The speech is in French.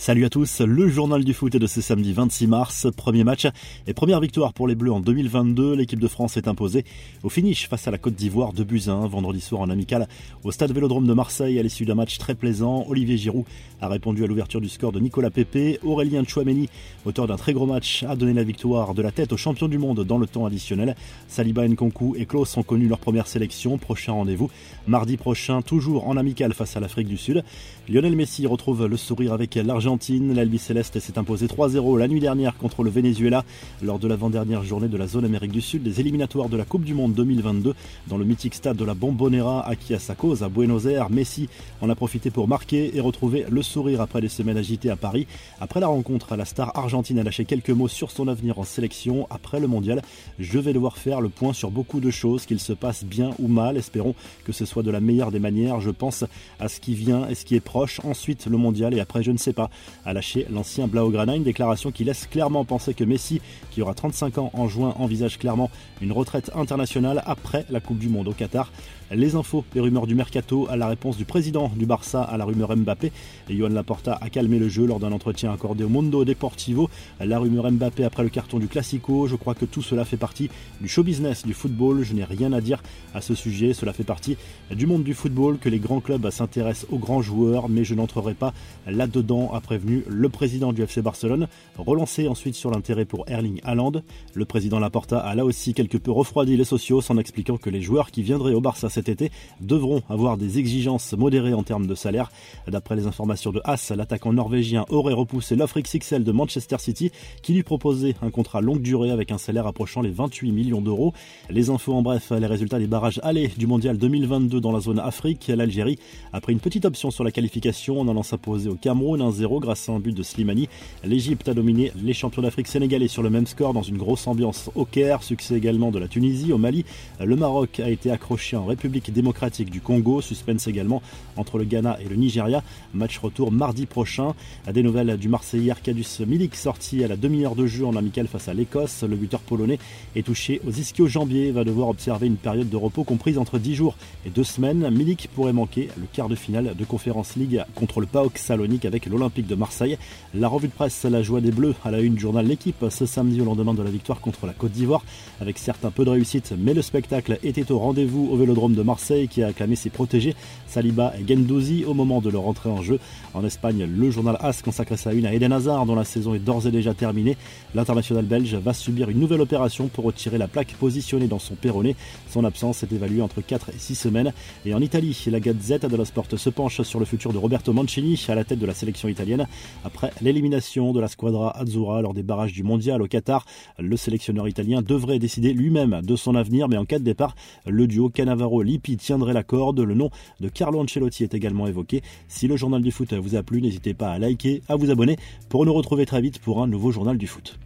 Salut à tous, le journal du foot est de ce samedi 26 mars, premier match et première victoire pour les Bleus en 2022. L'équipe de France est imposée au finish face à la Côte d'Ivoire de Buzyn vendredi soir en amical au stade Vélodrome de Marseille à l'issue d'un match très plaisant. Olivier Giroud a répondu à l'ouverture du score de Nicolas Pepe. Aurélien Chouameni, auteur d'un très gros match, a donné la victoire de la tête aux champions du monde dans le temps additionnel. Saliba Nkonku et Klaus ont connu leur première sélection. Prochain rendez-vous mardi prochain, toujours en amical face à l'Afrique du Sud. Lionel Messi retrouve le sourire avec l'argent l'Albi Céleste s'est imposé 3-0 la nuit dernière contre le Venezuela lors de l'avant-dernière journée de la zone Amérique du Sud des éliminatoires de la Coupe du Monde 2022 dans le mythique stade de la Bombonera acquis à sa cause à Buenos Aires. Messi en a profité pour marquer et retrouver le sourire après des semaines agitées à Paris. Après la rencontre, la star argentine a lâché quelques mots sur son avenir en sélection après le mondial. Je vais devoir faire le point sur beaucoup de choses, qu'il se passe bien ou mal. Espérons que ce soit de la meilleure des manières. Je pense à ce qui vient et ce qui est proche. Ensuite, le mondial et après, je ne sais pas a lâché l'ancien Blaugrana, une déclaration qui laisse clairement penser que Messi, qui aura 35 ans en juin, envisage clairement une retraite internationale après la Coupe du Monde au Qatar. Les infos les rumeurs du mercato à la réponse du président du Barça à la rumeur Mbappé. Et Johan Laporta a calmé le jeu lors d'un entretien accordé au Mondo Deportivo. La rumeur Mbappé après le carton du Classico. Je crois que tout cela fait partie du show business du football. Je n'ai rien à dire à ce sujet. Cela fait partie du monde du football que les grands clubs s'intéressent aux grands joueurs, mais je n'entrerai pas là-dedans, prévenu le président du FC Barcelone. Relancé ensuite sur l'intérêt pour Erling Haaland. Le président Laporta a là aussi quelque peu refroidi les sociaux en expliquant que les joueurs qui viendraient au Barça cet été devront avoir des exigences modérées en termes de salaire. D'après les informations de Haas, l'attaquant norvégien aurait repoussé l'offre XXL de Manchester City qui lui proposait un contrat longue durée avec un salaire approchant les 28 millions d'euros. Les infos en bref, les résultats des barrages allés du mondial 2022 dans la zone Afrique. L'Algérie a pris une petite option sur la qualification en allant s'imposer au Cameroun 1-0 grâce à un but de Slimani. L'Égypte a dominé les champions d'Afrique sénégalais sur le même score dans une grosse ambiance au Caire. Succès également de la Tunisie au Mali. Le Maroc a été accroché en République démocratique du Congo. Suspense également entre le Ghana et le Nigeria. Match retour mardi prochain. Des nouvelles du Marseillais Arkadiusz Milik sorti à la demi-heure de jeu en amical face à l'Écosse. Le buteur polonais est touché aux ischio-jambiers va devoir observer une période de repos comprise entre 10 jours et 2 semaines. Milik pourrait manquer le quart de finale de Conférence League contre le PAOK Salonique avec l'Olympique de Marseille. La revue de presse La joie des Bleus à la une du journal L'équipe ce samedi au lendemain de la victoire contre la Côte d'Ivoire avec certes un peu de réussite mais le spectacle était au rendez-vous au Vélodrome de Marseille qui a acclamé ses protégés Saliba et Gendouzi au moment de leur entrée en jeu. En Espagne, le journal AS consacre sa une à Eden Hazard dont la saison est d'ores et déjà terminée. L'international belge va subir une nouvelle opération pour retirer la plaque positionnée dans son péroné. Son absence est évaluée entre 4 et 6 semaines. Et en Italie, la Gazette dello Sport se penche sur le futur de Roberto Mancini à la tête de la sélection italienne. Après l'élimination de la squadra Azzurra lors des barrages du mondial au Qatar, le sélectionneur italien devrait décider lui-même de son avenir, mais en cas de départ, le duo Cannavaro-Lippi tiendrait la corde. Le nom de Carlo Ancelotti est également évoqué. Si le journal du foot vous a plu, n'hésitez pas à liker, à vous abonner pour nous retrouver très vite pour un nouveau journal du foot.